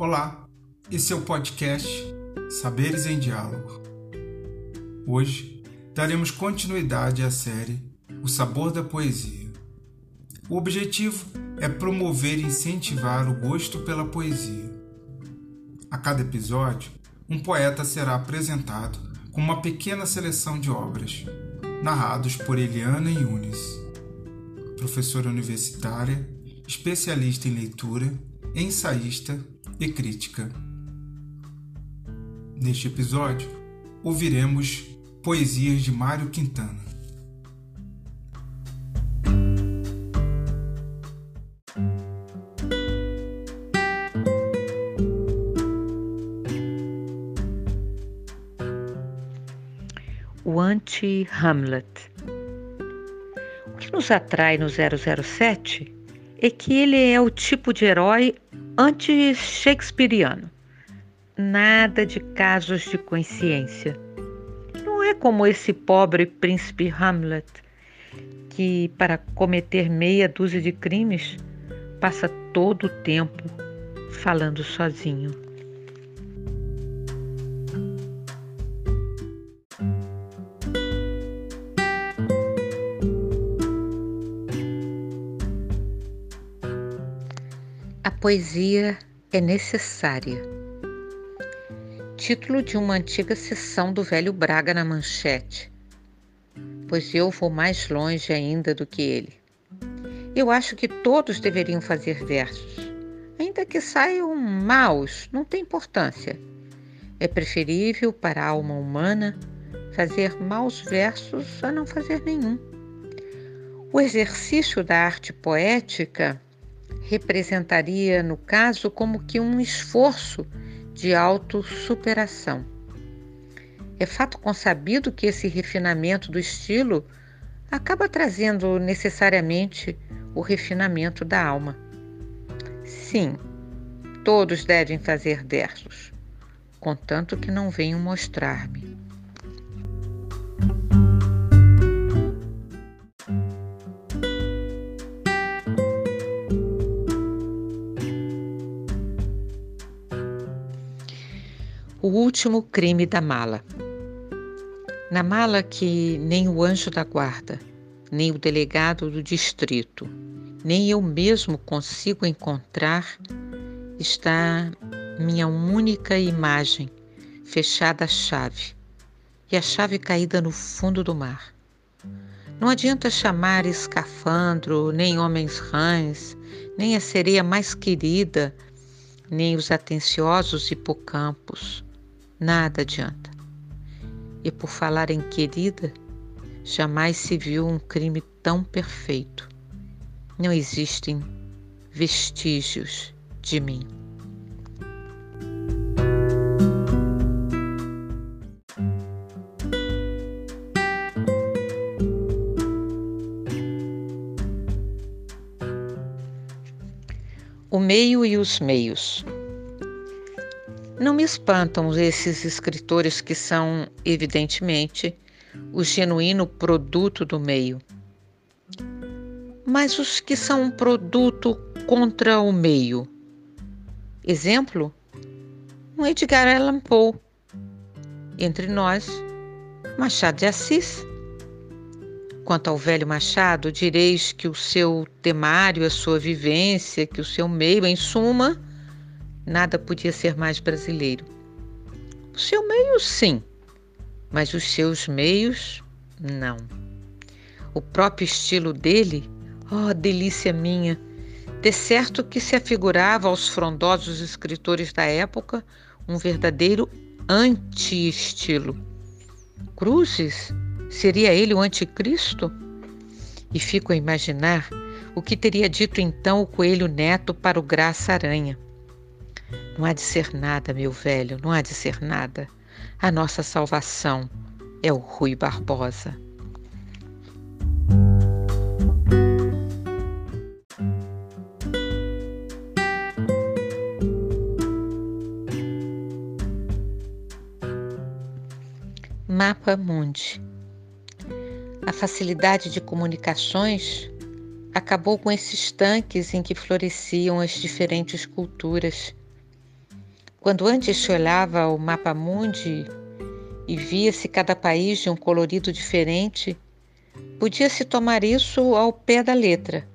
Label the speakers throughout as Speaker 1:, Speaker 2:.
Speaker 1: Olá, esse é o podcast Saberes em Diálogo. Hoje daremos continuidade à série O Sabor da Poesia. O objetivo é promover e incentivar o gosto pela poesia. A cada episódio, um poeta será apresentado com uma pequena seleção de obras, narrados por Eliana Yunis, professora universitária, especialista em leitura, ensaísta e crítica. Neste episódio, ouviremos poesias de Mário Quintana.
Speaker 2: O anti-Hamlet. O que nos atrai no 007 é que ele é o tipo de herói anti-shakespeariano. Nada de casos de consciência. Não é como esse pobre príncipe Hamlet, que, para cometer meia dúzia de crimes, passa todo o tempo falando sozinho. Poesia é necessária. Título de uma antiga sessão do velho Braga na manchete. Pois eu vou mais longe ainda do que ele. Eu acho que todos deveriam fazer versos. Ainda que saiam maus, não tem importância. É preferível para a alma humana fazer maus versos a não fazer nenhum. O exercício da arte poética representaria, no caso, como que um esforço de autossuperação. É fato consabido que esse refinamento do estilo acaba trazendo necessariamente o refinamento da alma. Sim, todos devem fazer versos, contanto que não venham mostrar-me. O último crime da mala. Na mala que nem o anjo da guarda, nem o delegado do distrito, nem eu mesmo consigo encontrar, está minha única imagem, fechada a chave, e a chave caída no fundo do mar. Não adianta chamar escafandro, nem homens rãs, nem a sereia mais querida, nem os atenciosos hipocampos nada adianta. E por falar em querida, jamais se viu um crime tão perfeito. Não existem vestígios de mim. O meio e os meios. Não me espantam esses escritores que são, evidentemente, o genuíno produto do meio. Mas os que são um produto contra o meio. Exemplo? Um Edgar Allan Poe. Entre nós, Machado de Assis. Quanto ao velho Machado, direis que o seu temário, a sua vivência, que o seu meio, em suma, nada podia ser mais brasileiro. O seu meio, sim, mas os seus meios, não. O próprio estilo dele, oh, delícia minha, de certo que se afigurava aos frondosos escritores da época um verdadeiro anti-estilo. Cruzes? Seria ele o anticristo? E fico a imaginar o que teria dito então o coelho neto para o Graça Aranha. Não há de ser nada, meu velho, não há de ser nada. A nossa salvação é o Rui Barbosa. Mapa Mundi. A facilidade de comunicações acabou com esses tanques em que floresciam as diferentes culturas Quando antes olhava o mapa mundi e via-se cada país de um colorido diferente, podia-se tomar isso ao pé da letra.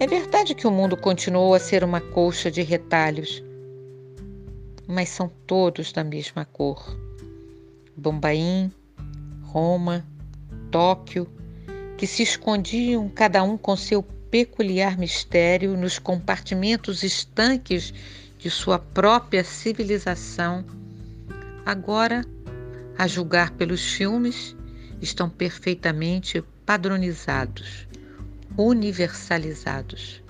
Speaker 2: É verdade que o mundo continuou a ser uma colcha de retalhos, mas são todos da mesma cor. Bombaim, Roma, Tóquio, que se escondiam cada um com seu peculiar mistério nos compartimentos estanques de sua própria civilização, agora, a julgar pelos filmes, estão perfeitamente padronizados, universalizados.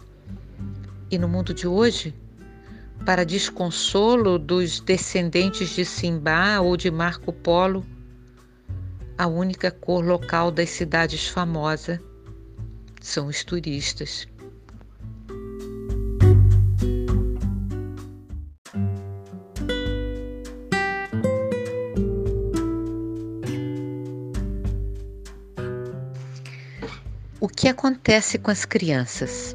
Speaker 2: E no mundo de hoje, para desconsolo dos descendentes de Simba ou de Marco Polo, a única cor local das cidades famosas são os turistas. Que acontece com as crianças?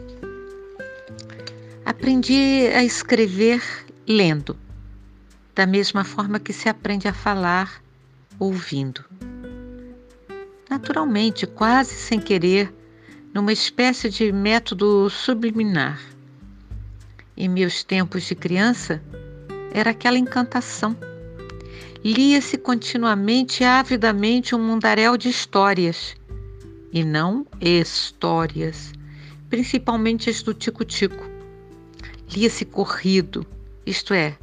Speaker 2: Aprendi a escrever lendo, da mesma forma que se aprende a falar ouvindo naturalmente, quase sem querer, numa espécie de método subliminar. Em meus tempos de criança, era aquela encantação. Lia-se continuamente avidamente um mundaréu de histórias, e não histórias, principalmente as do Tico-Tico. Lia-se corrido, isto é,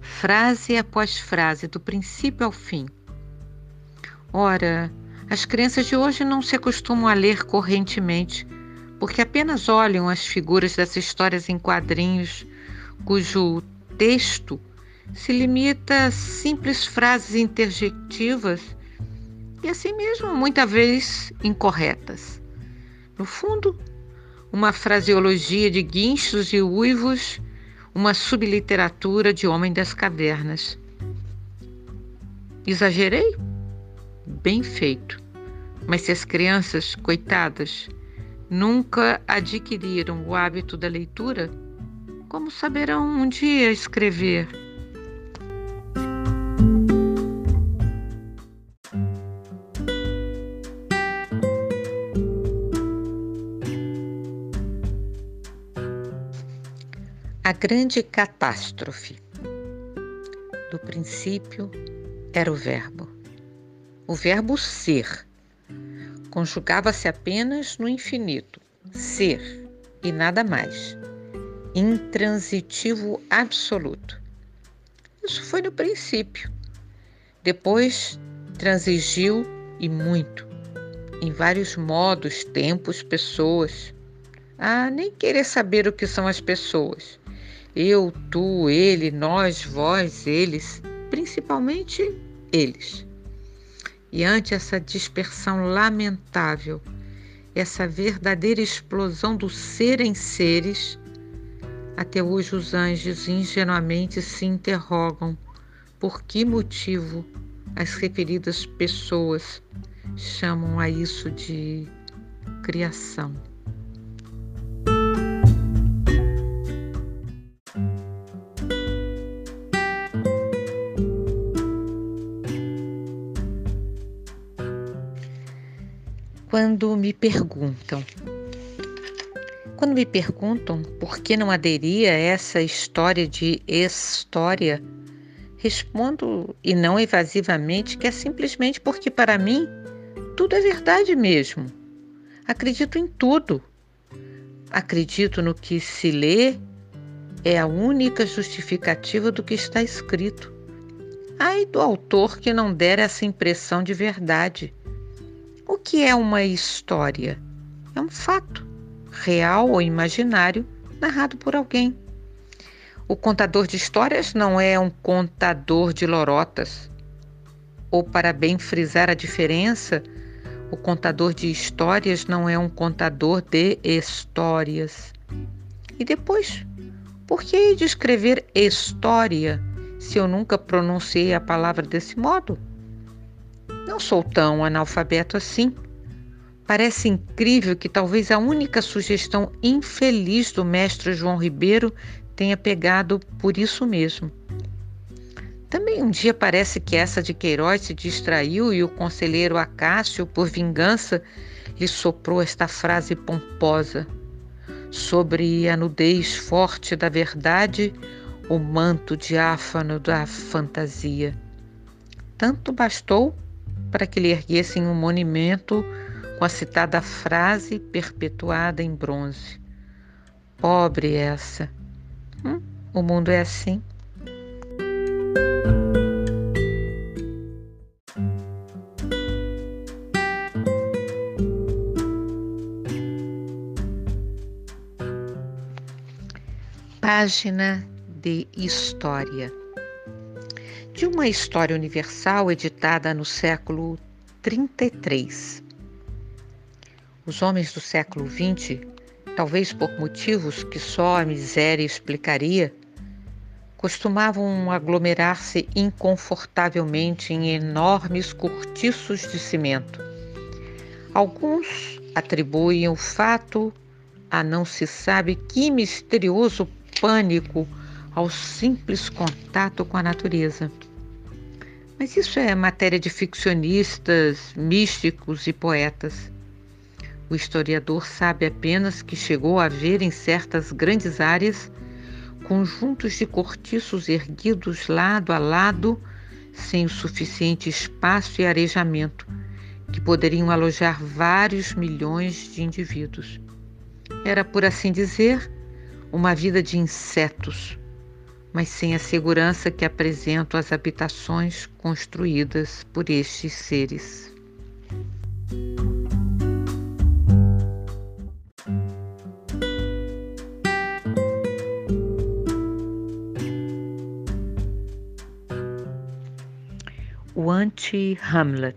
Speaker 2: frase após frase, do princípio ao fim. Ora, as crianças de hoje não se acostumam a ler correntemente, porque apenas olham as figuras das histórias em quadrinhos, cujo texto se limita a simples frases interjetivas e, assim mesmo, muitas vezes incorretas. No fundo, uma fraseologia de guinchos e uivos, uma subliteratura de homem das cavernas. Exagerei? Bem feito. Mas se as crianças, coitadas, nunca adquiriram o hábito da leitura, como saberão um dia escrever? Grande catástrofe. Do princípio era o Verbo. O Verbo ser conjugava-se apenas no infinito, ser e nada mais, intransitivo absoluto. Isso foi no princípio. Depois transigiu e muito, em vários modos, tempos, pessoas. Ah, nem querer saber o que são as pessoas. Eu, tu, ele, nós, vós, eles, principalmente eles. E ante essa dispersão lamentável, essa verdadeira explosão do ser em seres, até hoje os anjos ingenuamente se interrogam por que motivo as referidas pessoas chamam a isso de criação. Quando me perguntam. Quando me perguntam por que não aderia a essa história de história, respondo, e não evasivamente, que é simplesmente porque para mim tudo é verdade mesmo. Acredito em tudo. Acredito no que se lê, é a única justificativa do que está escrito. Ai do autor que não der essa impressão de verdade. O que é uma história? É um fato, real ou imaginário, narrado por alguém. O contador de histórias não é um contador de lorotas. Ou, para bem frisar a diferença, o contador de histórias não é um contador de histórias. E depois, por que descrever história se eu nunca pronunciei a palavra desse modo? Não sou tão analfabeto assim. Parece incrível que talvez a única sugestão infeliz do mestre João Ribeiro tenha pegado por isso mesmo. Também um dia parece que essa de Queiroz se distraiu e o conselheiro Acácio, por vingança, lhe soprou esta frase pomposa: Sobre a nudez forte da verdade, o manto diáfano da fantasia. Tanto bastou para que lhe erguessem um monumento com a citada frase perpetuada em bronze. Pobre essa. Hum, o mundo é assim. Página de História. De uma história universal editada no século 33. Os homens do século XX, talvez por motivos que só a miséria explicaria, costumavam aglomerar-se inconfortavelmente em enormes cortiços de cimento. Alguns atribuem o fato a não se sabe que misterioso pânico ao simples contato com a natureza. Mas isso é matéria de ficcionistas, místicos e poetas. O historiador sabe apenas que chegou a ver em certas grandes áreas conjuntos de cortiços erguidos lado a lado, sem o suficiente espaço e arejamento, que poderiam alojar vários milhões de indivíduos. Era, por assim dizer, uma vida de insetos, mas sem a segurança que apresentam as habitações construídas por estes seres. o anti-Hamlet.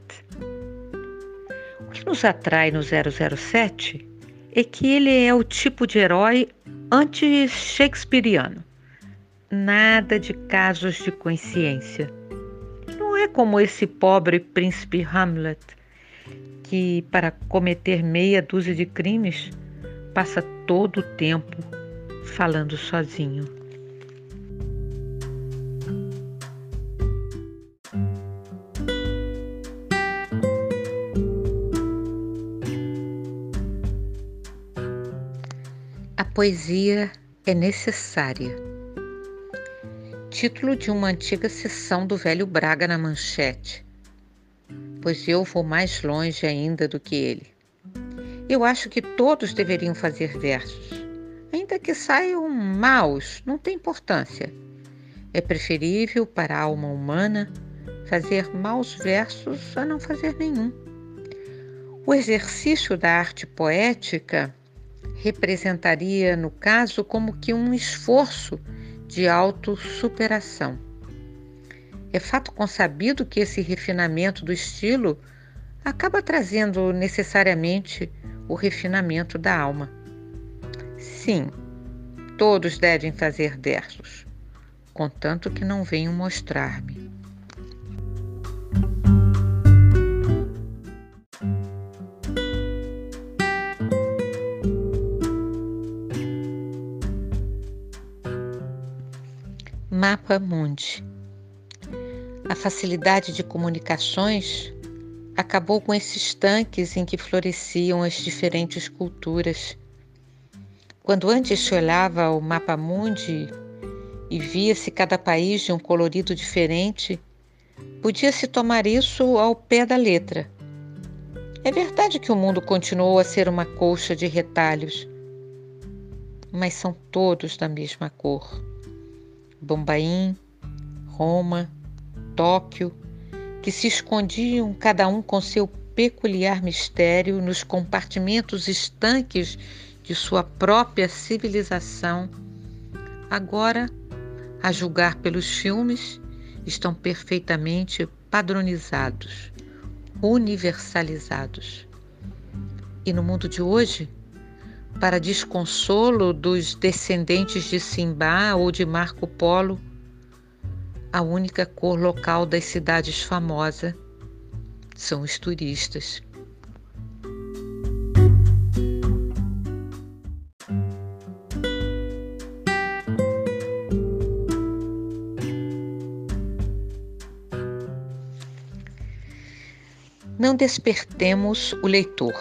Speaker 2: O que nos atrai no 007 é que ele é o tipo de herói anti-shakespeariano. Nada de casos de consciência. Não é como esse pobre príncipe Hamlet, que, para cometer meia dúzia de crimes, passa todo o tempo falando sozinho. poesia é necessária. Título de uma antiga sessão do Velho Braga na Manchete. Pois eu vou mais longe ainda do que ele. Eu acho que todos deveriam fazer versos. Ainda que saiam maus, não tem importância. É preferível para a alma humana fazer maus versos a não fazer nenhum. O exercício da arte poética representaria, no caso, como que um esforço de autossuperação. É fato consabido que esse refinamento do estilo acaba trazendo necessariamente o refinamento da alma. Sim, todos devem fazer versos, contanto que não venham mostrar-me. Mapa Mundi. A facilidade de comunicações acabou com esses tanques em que floresciam as diferentes culturas. Quando antes se olhava o mapa mundi e via-se cada país de um colorido diferente, podia-se tomar isso ao pé da letra. É verdade que o mundo continuou a ser uma colcha de retalhos, mas são todos da mesma cor. Bombaim, Roma, Tóquio, que se escondiam cada um com seu peculiar mistério nos compartimentos estanques de sua própria civilização, agora, a julgar pelos filmes, estão perfeitamente padronizados, universalizados. E no mundo de hoje, para desconsolo dos descendentes de Simbá ou de Marco Polo, a única cor local das cidades famosa são os turistas. Não despertemos o leitor.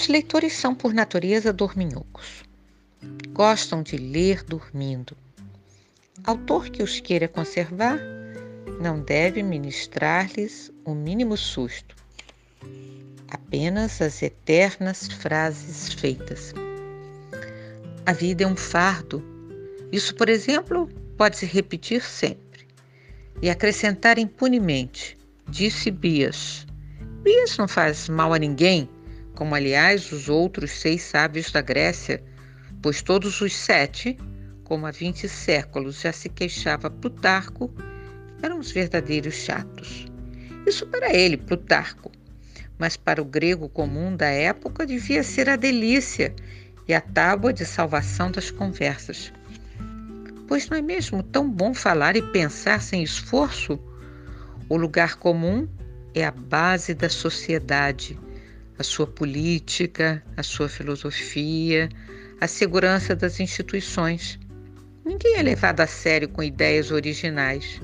Speaker 2: Os leitores são, por natureza, dorminhocos. Gostam de ler dormindo. Autor que os queira conservar não deve ministrar-lhes o mínimo susto, apenas as eternas frases feitas. A vida é um fardo. Isso, por exemplo, pode se repetir sempre. E acrescentar impunemente, disse Bias. Bias não faz mal a ninguém, como aliás os outros seis sábios da Grécia, pois todos os sete, como há vinte séculos já se queixava Plutarco, eram os verdadeiros chatos. Isso para ele, Plutarco, mas para o grego comum da época devia ser a delícia e a tábua de salvação das conversas. Pois não é mesmo tão bom falar e pensar sem esforço? O lugar comum é a base da sociedade, a sua política, a sua filosofia, a segurança das instituições. Ninguém é levado a sério com ideias originais.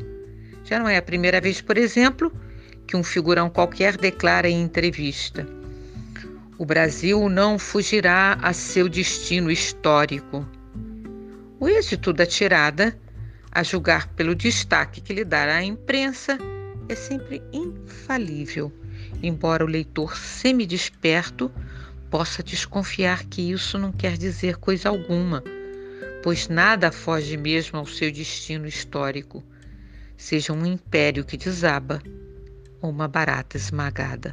Speaker 2: Já não é a primeira vez, por exemplo, que um figurão qualquer declara em entrevista: O Brasil não fugirá a seu destino histórico. O êxito da tirada, a julgar pelo destaque que lhe dará a imprensa, é sempre infalível, embora o leitor semidesperto possa desconfiar que isso não quer dizer coisa alguma, pois nada foge mesmo ao seu destino histórico seja um império que desaba ou uma barata esmagada.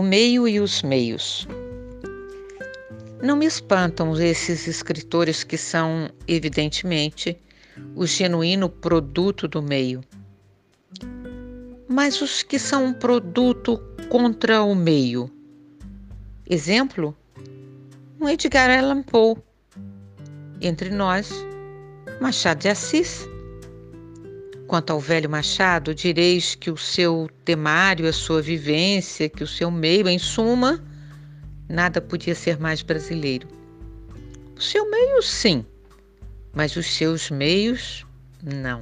Speaker 2: O meio e os meios. Não me espantam esses escritores que são, evidentemente, o genuíno produto do meio mas os que são um produto contra o meio. Exemplo: um Edgar Allan Poe. Entre nós, Machado de Assis. Quanto ao velho Machado, direis que o seu temário, a sua vivência, que o seu meio, em suma, nada podia ser mais brasileiro. O seu meio, sim, mas os seus meios, não.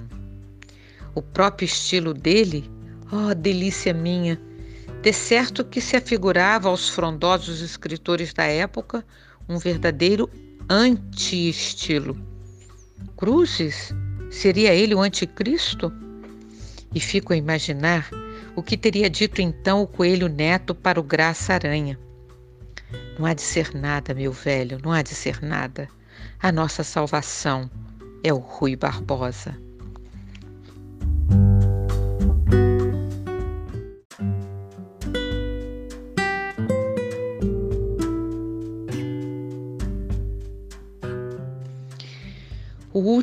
Speaker 2: O próprio estilo dele Oh, delícia minha! De certo que se afigurava aos frondosos escritores da época um verdadeiro anti-estilo. Cruzes? Seria ele o anticristo? E fico a imaginar o que teria dito então o coelho neto para o Graça Aranha. Não há de ser nada, meu velho, não há de ser nada. A nossa salvação é o Rui Barbosa.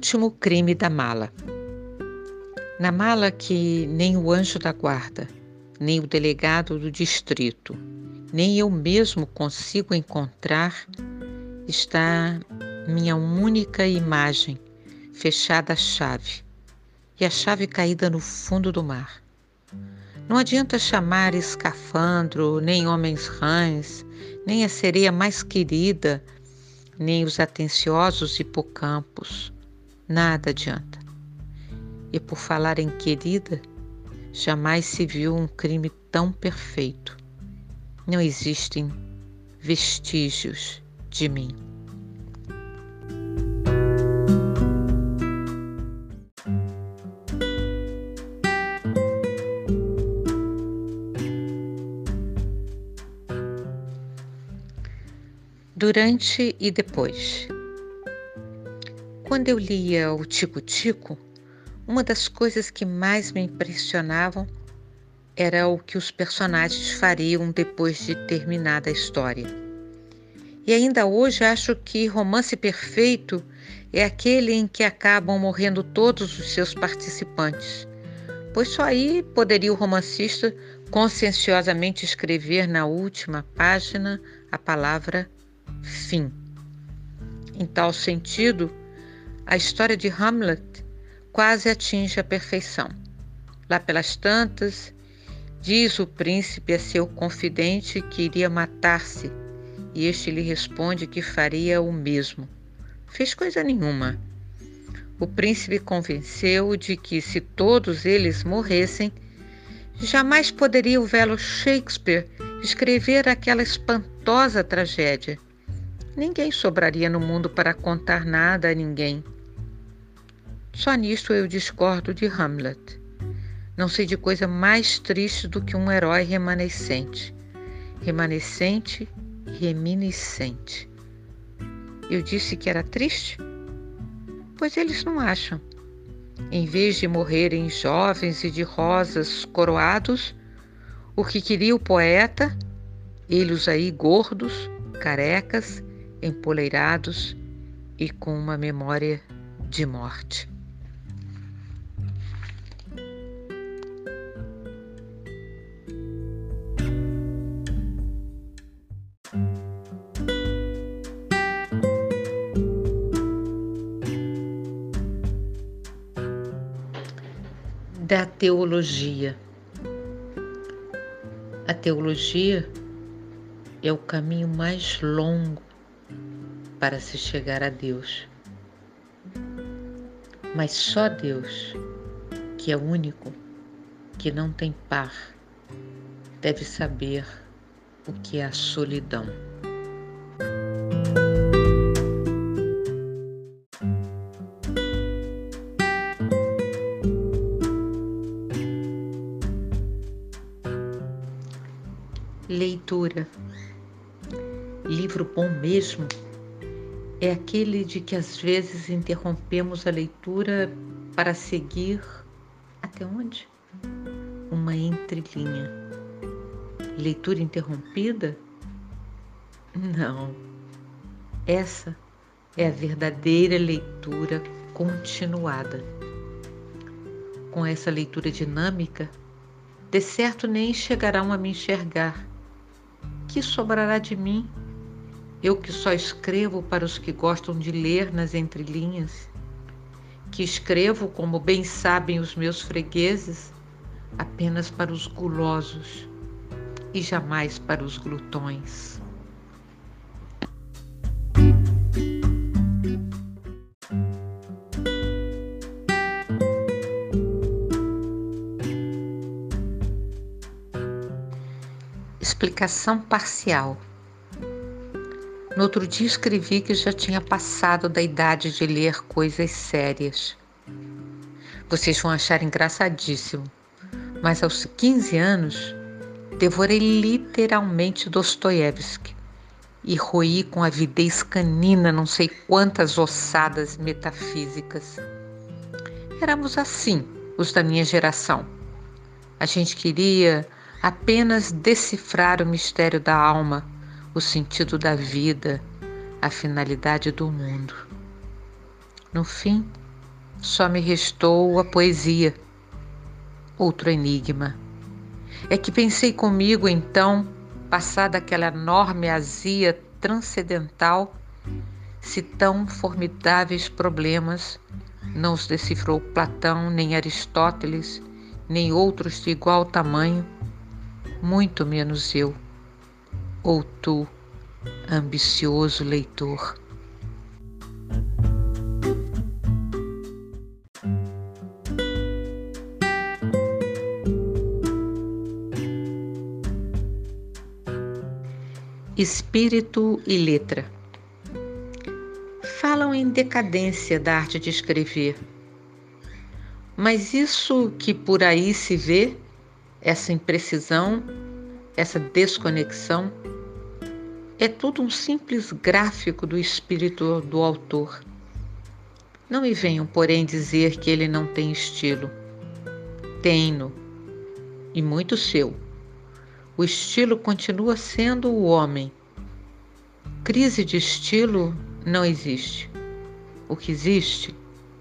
Speaker 2: Último crime da mala. Na mala que nem o anjo da guarda, nem o delegado do distrito, nem eu mesmo consigo encontrar, está minha única imagem, fechada a chave, e a chave caída no fundo do mar. Não adianta chamar escafandro, nem homens rãs, nem a sereia mais querida, nem os atenciosos hipocampos nada adianta. E por falar em querida, jamais se viu um crime tão perfeito. Não existem vestígios de mim. Durante e depois. Quando eu lia o Tico-Tico, uma das coisas que mais me impressionavam era o que os personagens fariam depois de terminada a história. E ainda hoje acho que romance perfeito é aquele em que acabam morrendo todos os seus participantes, pois só aí poderia o romancista conscienciosamente escrever na última página a palavra fim. Em tal sentido, a história de Hamlet quase atinge a perfeição. Lá pelas tantas, Diz o príncipe a seu confidente que iria matar-se, e este lhe responde que faria o mesmo. Fez coisa nenhuma. O príncipe convenceu de que, se todos eles morressem, jamais poderia o velho Shakespeare escrever aquela espantosa tragédia. Ninguém sobraria no mundo para contar nada a ninguém. Só nisto eu discordo de Hamlet. Não sei de coisa mais triste do que um herói remanescente. Remanescente reminiscente. Eu disse que era triste? Pois eles não acham. Em vez de morrerem jovens e de rosas coroados, o que queria o poeta, eles aí gordos, carecas, empoleirados e com uma memória de morte. Teologia. A teologia é o caminho mais longo para se chegar a Deus. Mas só Deus, que é único, que não tem par, deve saber o que é a solidão. Leitura. Livro bom mesmo é aquele de que às vezes interrompemos a leitura para seguir até onde? Uma entrelinha. Leitura interrompida? Não. Essa é a verdadeira leitura continuada. Com essa leitura dinâmica, de certo nem chegarão a me enxergar que sobrará de mim? Eu que só escrevo para os que gostam de ler nas entrelinhas, que escrevo, como bem sabem os meus fregueses, apenas para os gulosos e jamais para os glutões. Explicação parcial. No outro dia escrevi que já tinha passado da idade de ler coisas sérias. Vocês vão achar engraçadíssimo, mas aos 15 anos devorei literalmente Dostoiévski e roí com avidez canina não sei quantas ossadas metafísicas. Éramos assim, os da minha geração. A gente queria apenas decifrar o mistério da alma, o sentido da vida, a finalidade do mundo. No fim, só me restou a poesia, outro enigma. É que pensei comigo então, passada aquela enorme azia transcendental, se tão formidáveis problemas não os decifrou Platão, nem Aristóteles, nem outros de igual tamanho, muito menos eu, ou tu, ambicioso leitor. Espírito e letra falam em decadência da arte de escrever. Mas isso que por aí se vê essa imprecisão, essa desconexão, é tudo um simples gráfico do espírito do autor. Não me venham, porém, dizer que ele não tem estilo. Tem-no, e muito seu. O estilo continua sendo o homem. Crise de estilo não existe. O que existe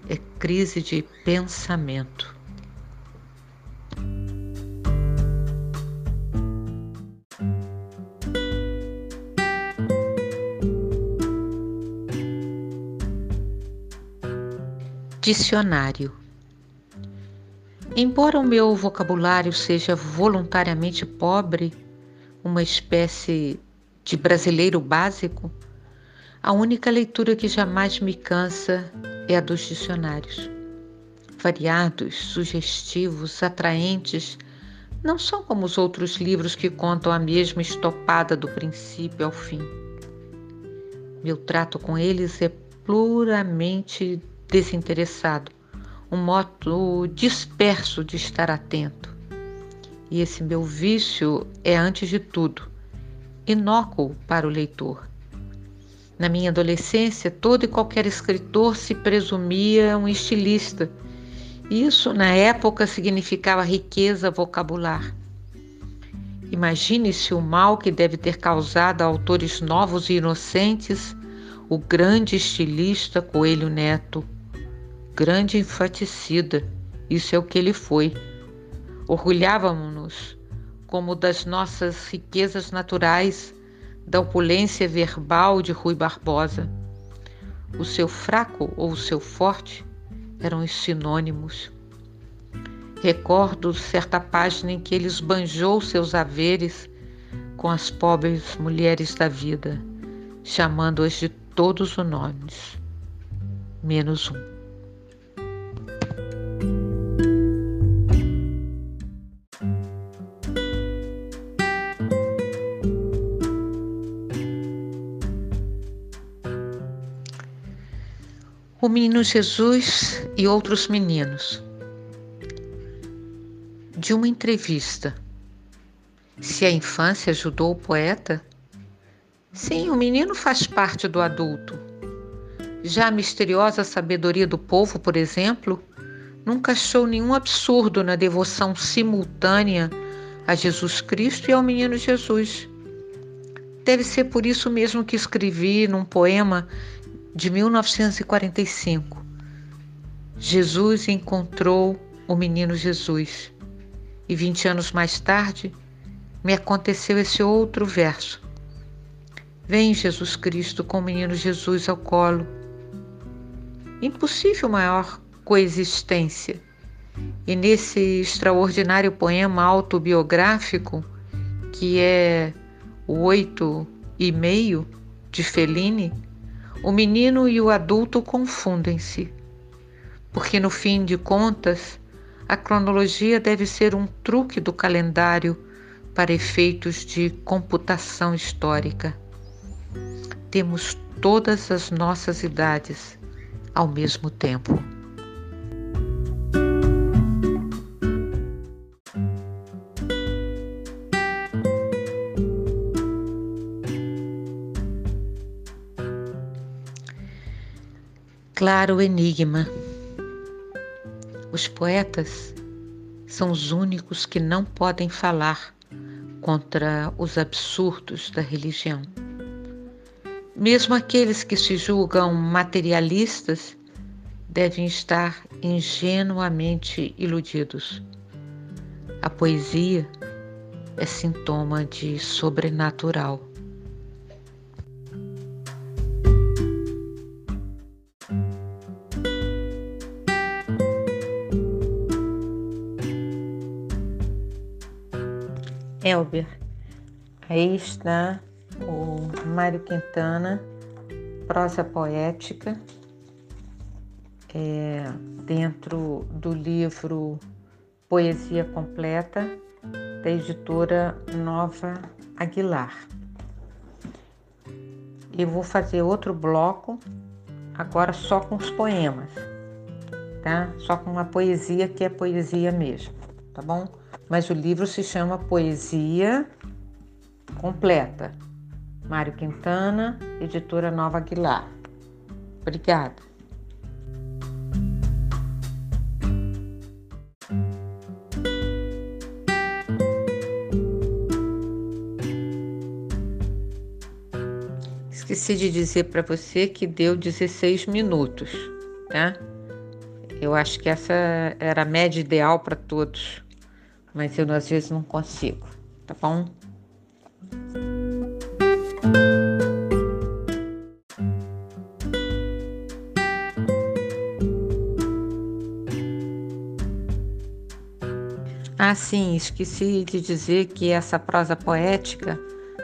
Speaker 2: é crise de pensamento. Dicionário. Embora o meu vocabulário seja voluntariamente pobre, uma espécie de brasileiro básico, a única leitura que jamais me cansa é a dos dicionários. Variados, sugestivos, atraentes, não são como os outros livros que contam a mesma estopada do princípio ao fim. Meu trato com eles é puramente desinteressado, um modo disperso de estar atento. E esse meu vício é, antes de tudo, inócuo para o leitor. Na minha adolescência, todo e qualquer escritor se presumia um estilista. Isso, na época, significava riqueza vocabular. Imagine-se o mal que deve ter causado a autores novos e inocentes o grande estilista Coelho Neto grande infaticida, isso é o que ele foi. Orgulhávamos-nos como das nossas riquezas naturais, da opulência verbal de Rui Barbosa. O seu fraco ou o seu forte eram os sinônimos. Recordo certa página em que ele esbanjou seus haveres com as pobres mulheres da vida, chamando-as de todos os nomes, menos um. O menino Jesus e outros meninos. De uma entrevista. Se a infância ajudou o poeta? Sim, o menino faz parte do adulto. Já a misteriosa sabedoria do povo, por exemplo, nunca achou nenhum absurdo na devoção simultânea a Jesus Cristo e ao menino Jesus. Deve ser por isso mesmo que escrevi num poema de 1945. Jesus encontrou o menino Jesus. E 20 anos mais tarde, me aconteceu esse outro verso. Vem Jesus Cristo com o menino Jesus ao colo. Impossível maior coexistência. E nesse extraordinário poema autobiográfico, que é o Oito e Meio, de Fellini, o menino e o adulto confundem-se, porque no fim de contas, a cronologia deve ser um truque do calendário para efeitos de computação histórica. Temos todas as nossas idades ao mesmo tempo. Claro enigma. Os poetas são os únicos que não podem falar contra os absurdos da religião. Mesmo aqueles que se julgam materialistas devem estar ingenuamente iludidos. A poesia é sintoma de sobrenatural. Elber. Aí está o Mário Quintana, prosa poética, é, dentro do livro Poesia Completa, da editora Nova Aguilar. Eu vou fazer outro bloco, agora só com os poemas, tá? Só com uma poesia que é poesia mesmo, tá bom? Mas o livro se chama Poesia Completa. Mário Quintana, editora Nova Aguilar. Obrigada. Esqueci de dizer para você que deu 16 minutos, tá? Eu acho que essa era a média ideal para todos mas eu às vezes não consigo, tá bom? Ah, sim, esqueci de dizer que essa prosa poética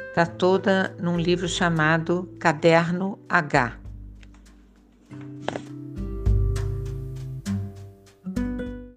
Speaker 2: está toda num livro chamado Caderno H.